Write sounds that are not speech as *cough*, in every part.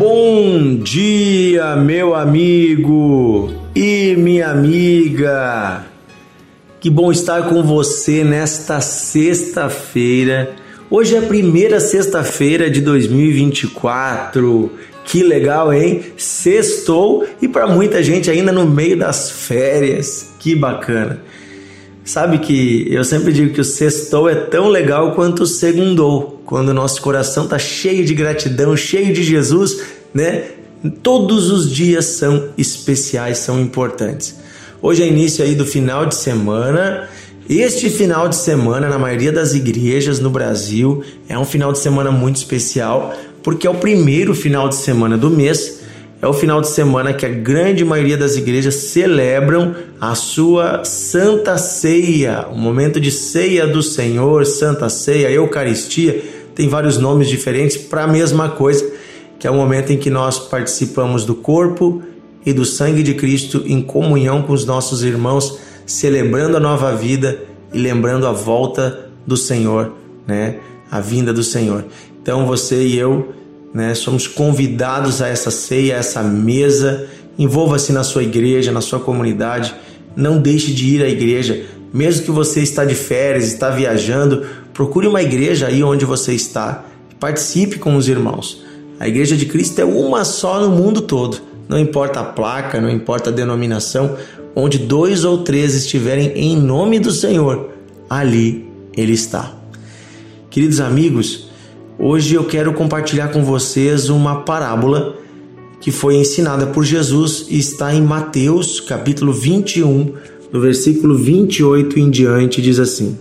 Bom dia, meu amigo e minha amiga. Que bom estar com você nesta sexta-feira. Hoje é a primeira sexta-feira de 2024. Que legal, hein? Sextou e para muita gente ainda no meio das férias. Que bacana. Sabe que eu sempre digo que o sextou é tão legal quanto o segundou, quando o nosso coração está cheio de gratidão, cheio de Jesus, né? Todos os dias são especiais, são importantes. Hoje é início aí do final de semana. Este final de semana, na maioria das igrejas no Brasil, é um final de semana muito especial, porque é o primeiro final de semana do mês é o final de semana que a grande maioria das igrejas celebram a sua Santa Ceia, o momento de ceia do Senhor, Santa Ceia, Eucaristia, tem vários nomes diferentes para a mesma coisa, que é o momento em que nós participamos do corpo e do sangue de Cristo em comunhão com os nossos irmãos, celebrando a nova vida e lembrando a volta do Senhor, né? A vinda do Senhor. Então você e eu né? Somos convidados a essa ceia, a essa mesa. Envolva-se na sua igreja, na sua comunidade. Não deixe de ir à igreja, mesmo que você está de férias, está viajando, procure uma igreja aí onde você está. Participe com os irmãos. A igreja de Cristo é uma só no mundo todo. Não importa a placa, não importa a denominação, onde dois ou três estiverem em nome do Senhor, ali ele está. Queridos amigos, Hoje eu quero compartilhar com vocês uma parábola que foi ensinada por Jesus e está em Mateus, capítulo 21, no versículo 28 em diante, diz assim: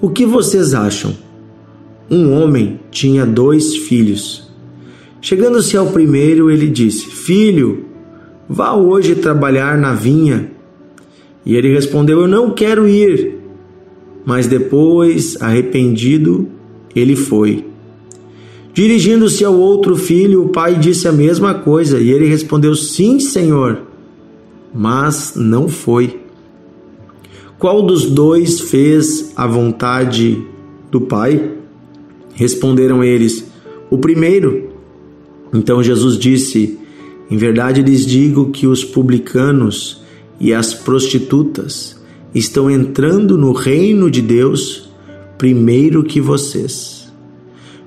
O que vocês acham? Um homem tinha dois filhos. Chegando-se ao primeiro, ele disse: Filho, vá hoje trabalhar na vinha. E ele respondeu: Eu não quero ir. Mas depois, arrependido, ele foi. Dirigindo-se ao outro filho, o pai disse a mesma coisa e ele respondeu: Sim, senhor. Mas não foi. Qual dos dois fez a vontade do pai? Responderam eles: O primeiro. Então Jesus disse: Em verdade lhes digo que os publicanos e as prostitutas estão entrando no reino de Deus primeiro que vocês.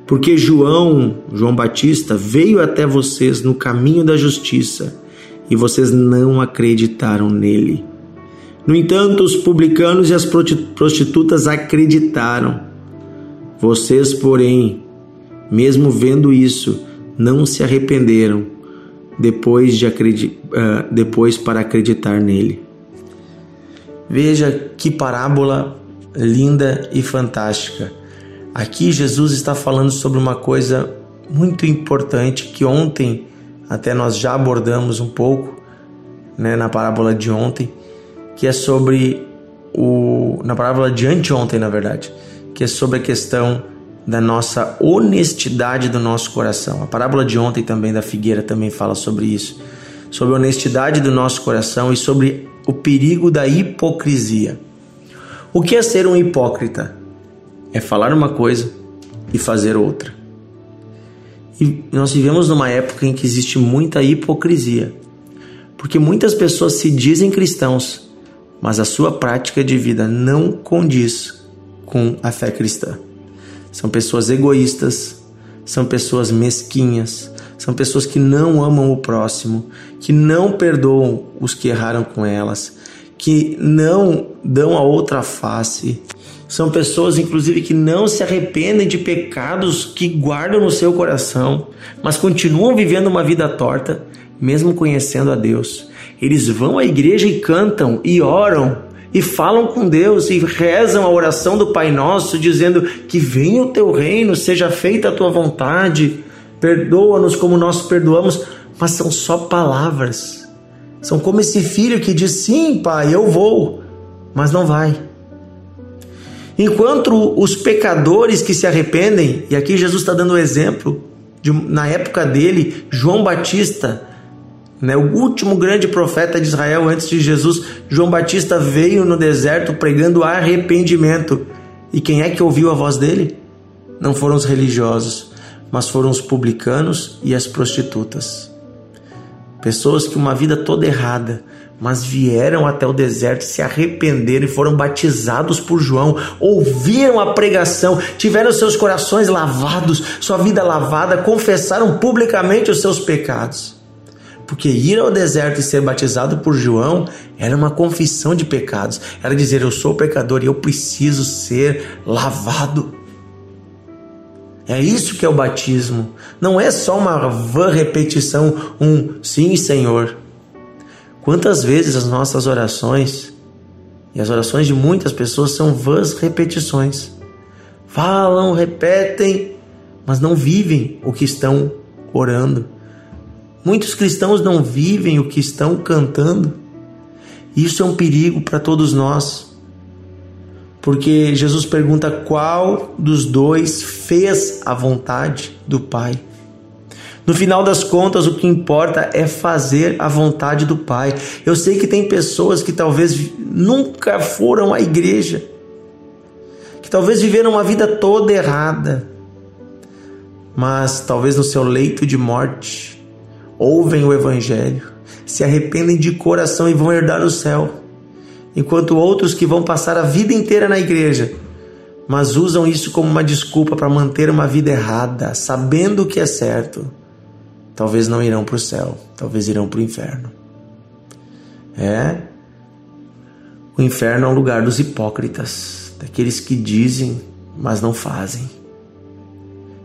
Porque João, João Batista, veio até vocês no caminho da justiça e vocês não acreditaram nele. No entanto, os publicanos e as prostitutas acreditaram. Vocês, porém, mesmo vendo isso, não se arrependeram depois, de uh, depois para acreditar nele. Veja que parábola linda e fantástica. Aqui Jesus está falando sobre uma coisa muito importante que ontem até nós já abordamos um pouco, né, na parábola de ontem, que é sobre o na parábola de anteontem, na verdade, que é sobre a questão da nossa honestidade do nosso coração. A parábola de ontem também da figueira também fala sobre isso, sobre a honestidade do nosso coração e sobre o perigo da hipocrisia. O que é ser um hipócrita? É falar uma coisa e fazer outra. E nós vivemos numa época em que existe muita hipocrisia, porque muitas pessoas se dizem cristãos, mas a sua prática de vida não condiz com a fé cristã. São pessoas egoístas, são pessoas mesquinhas, são pessoas que não amam o próximo, que não perdoam os que erraram com elas, que não dão a outra face, são pessoas, inclusive, que não se arrependem de pecados que guardam no seu coração, mas continuam vivendo uma vida torta, mesmo conhecendo a Deus. Eles vão à igreja e cantam e oram e falam com Deus e rezam a oração do Pai Nosso, dizendo que venha o teu reino, seja feita a tua vontade, perdoa-nos como nós perdoamos, mas são só palavras. São como esse filho que diz: sim, pai, eu vou, mas não vai. Enquanto os pecadores que se arrependem, e aqui Jesus está dando o exemplo, de, na época dele, João Batista, né, o último grande profeta de Israel antes de Jesus, João Batista veio no deserto pregando arrependimento. E quem é que ouviu a voz dele? Não foram os religiosos, mas foram os publicanos e as prostitutas. Pessoas que uma vida toda errada, mas vieram até o deserto, se arrependeram e foram batizados por João, ouviram a pregação, tiveram seus corações lavados, sua vida lavada, confessaram publicamente os seus pecados. Porque ir ao deserto e ser batizado por João era uma confissão de pecados, era dizer: Eu sou pecador e eu preciso ser lavado. É isso que é o batismo. Não é só uma vã repetição, um sim, Senhor. Quantas vezes as nossas orações e as orações de muitas pessoas são vãs repetições. Falam, repetem, mas não vivem o que estão orando. Muitos cristãos não vivem o que estão cantando. Isso é um perigo para todos nós porque Jesus pergunta qual dos dois fez a vontade do Pai. No final das contas, o que importa é fazer a vontade do Pai. Eu sei que tem pessoas que talvez nunca foram à igreja, que talvez viveram uma vida toda errada, mas talvez no seu leito de morte ouvem o Evangelho, se arrependem de coração e vão herdar o céu enquanto outros que vão passar a vida inteira na igreja, mas usam isso como uma desculpa para manter uma vida errada, sabendo o que é certo, talvez não irão para o céu, talvez irão para o inferno. É. O inferno é um lugar dos hipócritas, daqueles que dizem, mas não fazem.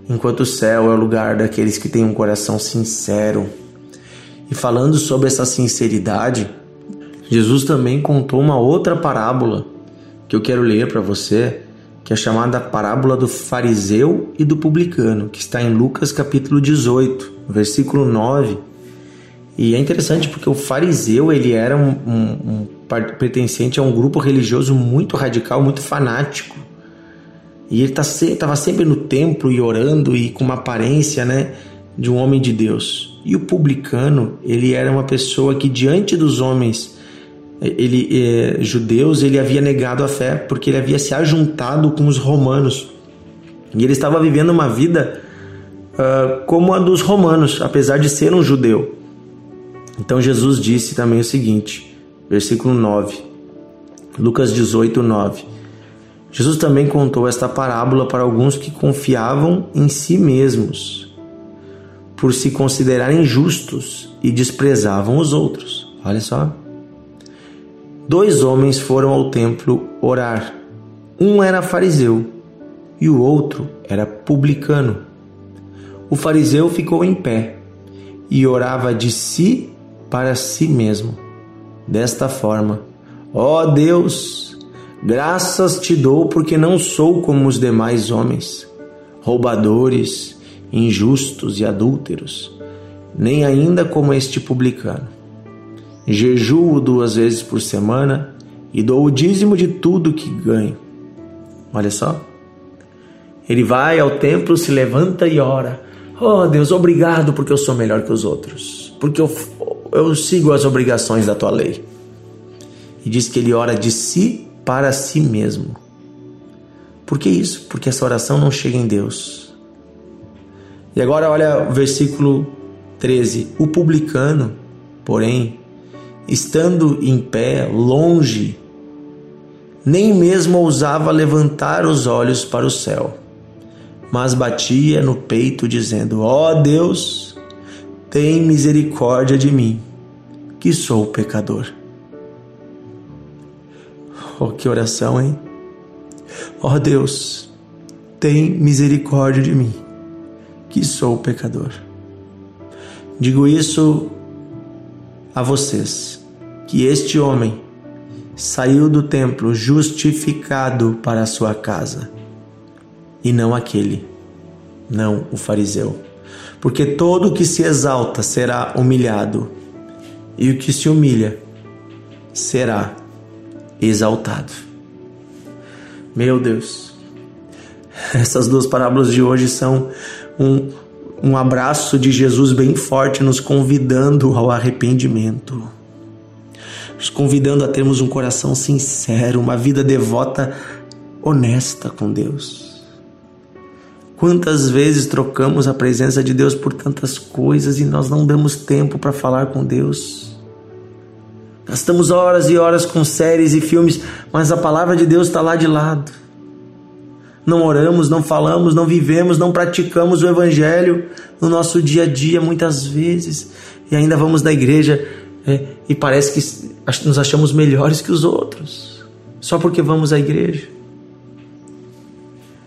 Enquanto o céu é o lugar daqueles que têm um coração sincero. E falando sobre essa sinceridade, Jesus também contou uma outra parábola que eu quero ler para você, que é chamada parábola do fariseu e do publicano, que está em Lucas capítulo 18, versículo 9. E é interessante porque o fariseu ele era um, um, um pertencente a um grupo religioso muito radical, muito fanático. E ele estava tá, sempre no templo e orando e com uma aparência né, de um homem de Deus. E o publicano, ele era uma pessoa que diante dos homens ele é, judeus ele havia negado a fé porque ele havia se ajuntado com os romanos. E ele estava vivendo uma vida uh, como a dos romanos apesar de ser um judeu. Então Jesus disse também o seguinte versículo 9 Lucas 18 9 Jesus também contou esta parábola para alguns que confiavam em si mesmos por se considerarem justos e desprezavam os outros. Olha só dois homens foram ao templo orar. Um era fariseu e o outro era publicano. O fariseu ficou em pé e orava de si para si mesmo, desta forma: Ó oh Deus, graças te dou porque não sou como os demais homens, roubadores, injustos e adúlteros, nem ainda como este publicano jejuo duas vezes por semana e dou o dízimo de tudo que ganho. Olha só. Ele vai ao templo, se levanta e ora. Oh Deus, obrigado porque eu sou melhor que os outros, porque eu, eu sigo as obrigações da tua lei. E diz que ele ora de si para si mesmo. Por que isso? Porque essa oração não chega em Deus. E agora olha o versículo 13. O publicano, porém, estando em pé, longe, nem mesmo ousava levantar os olhos para o céu, mas batia no peito, dizendo: Ó oh Deus, tem misericórdia de mim, que sou pecador. Oh, que oração, hein? Ó oh Deus, tem misericórdia de mim, que sou pecador. Digo isso a vocês que este homem saiu do templo justificado para a sua casa, e não aquele, não o fariseu. Porque todo o que se exalta será humilhado, e o que se humilha será exaltado. Meu Deus, *laughs* essas duas parábolas de hoje são um, um abraço de Jesus bem forte, nos convidando ao arrependimento, nos convidando a termos um coração sincero, uma vida devota, honesta com Deus. Quantas vezes trocamos a presença de Deus por tantas coisas e nós não damos tempo para falar com Deus? Gastamos horas e horas com séries e filmes, mas a palavra de Deus está lá de lado. Não oramos, não falamos, não vivemos, não praticamos o Evangelho no nosso dia a dia, muitas vezes, e ainda vamos na igreja é, e parece que nos achamos melhores que os outros, só porque vamos à igreja.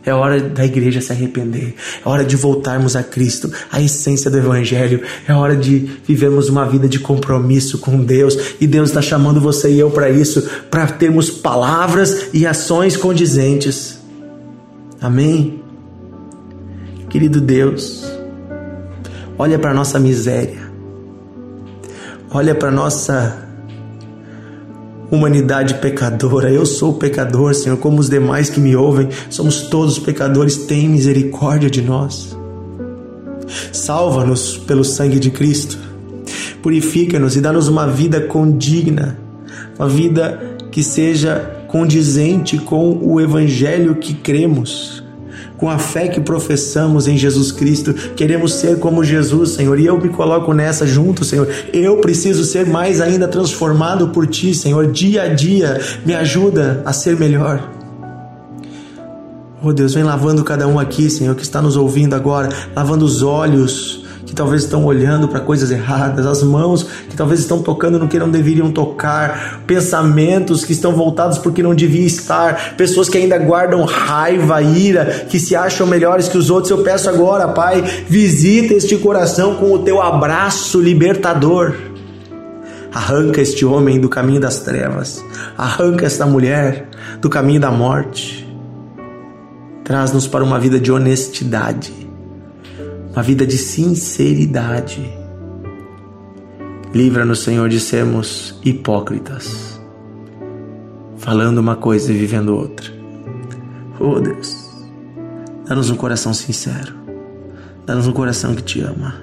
É hora da igreja se arrepender. É hora de voltarmos a Cristo, a essência do Evangelho. É hora de vivermos uma vida de compromisso com Deus. E Deus está chamando você e eu para isso, para termos palavras e ações condizentes. Amém? Querido Deus, olha para nossa miséria. Olha para nossa humanidade pecadora. Eu sou pecador, Senhor, como os demais que me ouvem. Somos todos pecadores. Tem misericórdia de nós. Salva-nos pelo sangue de Cristo. Purifica-nos e dá-nos uma vida condigna, uma vida que seja condizente com o evangelho que cremos com a fé que professamos em Jesus Cristo, queremos ser como Jesus, Senhor, e eu me coloco nessa junto, Senhor. Eu preciso ser mais ainda transformado por Ti, Senhor, dia a dia. Me ajuda a ser melhor. Oh Deus, vem lavando cada um aqui, Senhor, que está nos ouvindo agora, lavando os olhos talvez estão olhando para coisas erradas, as mãos que talvez estão tocando no que não deveriam tocar, pensamentos que estão voltados porque não devia estar, pessoas que ainda guardam raiva, ira, que se acham melhores que os outros. Eu peço agora, Pai, visita este coração com o teu abraço libertador. Arranca este homem do caminho das trevas, arranca esta mulher do caminho da morte. Traz-nos para uma vida de honestidade uma vida de sinceridade. Livra-nos, Senhor, de sermos hipócritas, falando uma coisa e vivendo outra. Oh Deus, dá-nos um coração sincero, dá-nos um coração que te ama,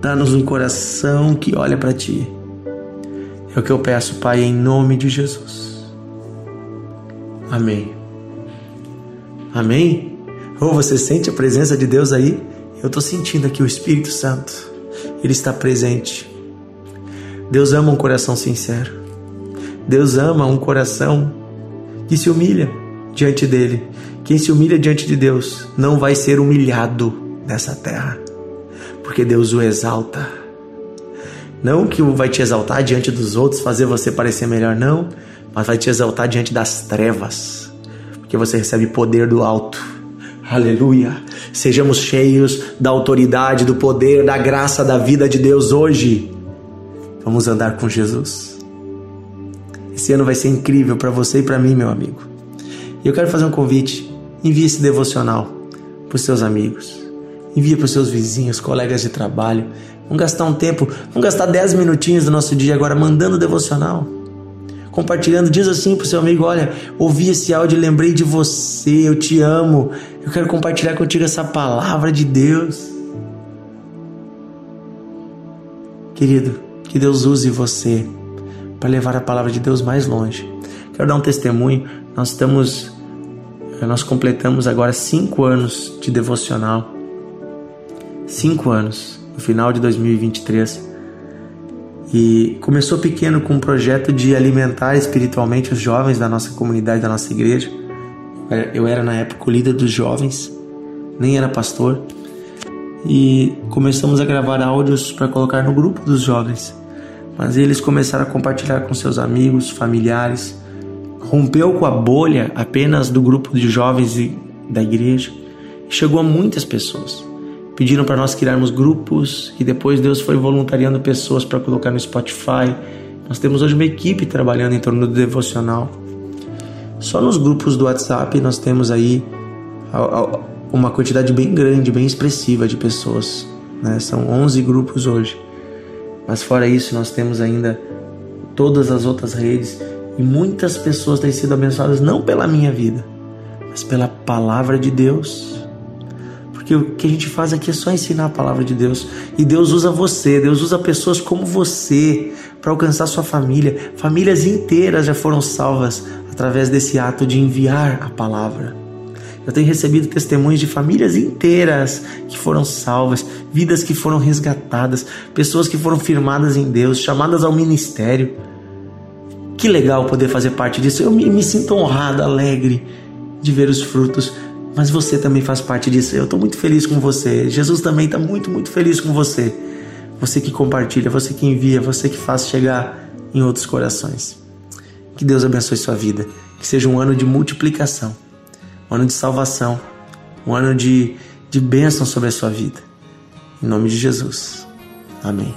dá-nos um coração que olha para ti. É o que eu peço, Pai, em nome de Jesus. Amém. Amém? Ou oh, você sente a presença de Deus aí? Eu estou sentindo aqui o Espírito Santo, ele está presente. Deus ama um coração sincero. Deus ama um coração que se humilha diante dele. Quem se humilha diante de Deus não vai ser humilhado nessa terra, porque Deus o exalta. Não que vai te exaltar diante dos outros, fazer você parecer melhor, não, mas vai te exaltar diante das trevas, porque você recebe poder do alto. Aleluia. Sejamos cheios da autoridade, do poder, da graça, da vida de Deus hoje. Vamos andar com Jesus. Esse ano vai ser incrível para você e para mim, meu amigo. E eu quero fazer um convite. Envie esse devocional para os seus amigos. Envie para os seus vizinhos, colegas de trabalho. Vamos gastar um tempo, vamos gastar 10 minutinhos do nosso dia agora mandando devocional compartilhando, diz assim pro seu amigo: Olha, ouvi esse áudio lembrei de você, eu te amo, eu quero compartilhar contigo essa palavra de Deus. Querido, que Deus use você para levar a palavra de Deus mais longe. Quero dar um testemunho. Nós estamos, nós completamos agora cinco anos de devocional. Cinco anos, no final de 2023. E começou pequeno com um projeto de alimentar espiritualmente os jovens da nossa comunidade, da nossa igreja. Eu era na época o líder dos jovens, nem era pastor. E começamos a gravar áudios para colocar no grupo dos jovens. Mas eles começaram a compartilhar com seus amigos, familiares. Rompeu com a bolha apenas do grupo de jovens da igreja. Chegou a muitas pessoas pediram para nós criarmos grupos e depois Deus foi voluntariando pessoas para colocar no Spotify. Nós temos hoje uma equipe trabalhando em torno do devocional. Só nos grupos do WhatsApp nós temos aí uma quantidade bem grande, bem expressiva de pessoas. Né? São 11 grupos hoje. Mas fora isso, nós temos ainda todas as outras redes e muitas pessoas têm sido abençoadas não pela minha vida, mas pela palavra de Deus porque o que a gente faz aqui é só ensinar a palavra de Deus. E Deus usa você, Deus usa pessoas como você para alcançar sua família. Famílias inteiras já foram salvas através desse ato de enviar a palavra. Eu tenho recebido testemunhos de famílias inteiras que foram salvas, vidas que foram resgatadas, pessoas que foram firmadas em Deus, chamadas ao ministério. Que legal poder fazer parte disso. Eu me, me sinto honrado, alegre de ver os frutos mas você também faz parte disso. Eu estou muito feliz com você. Jesus também está muito, muito feliz com você. Você que compartilha, você que envia, você que faz chegar em outros corações. Que Deus abençoe sua vida. Que seja um ano de multiplicação, um ano de salvação, um ano de, de bênção sobre a sua vida. Em nome de Jesus. Amém.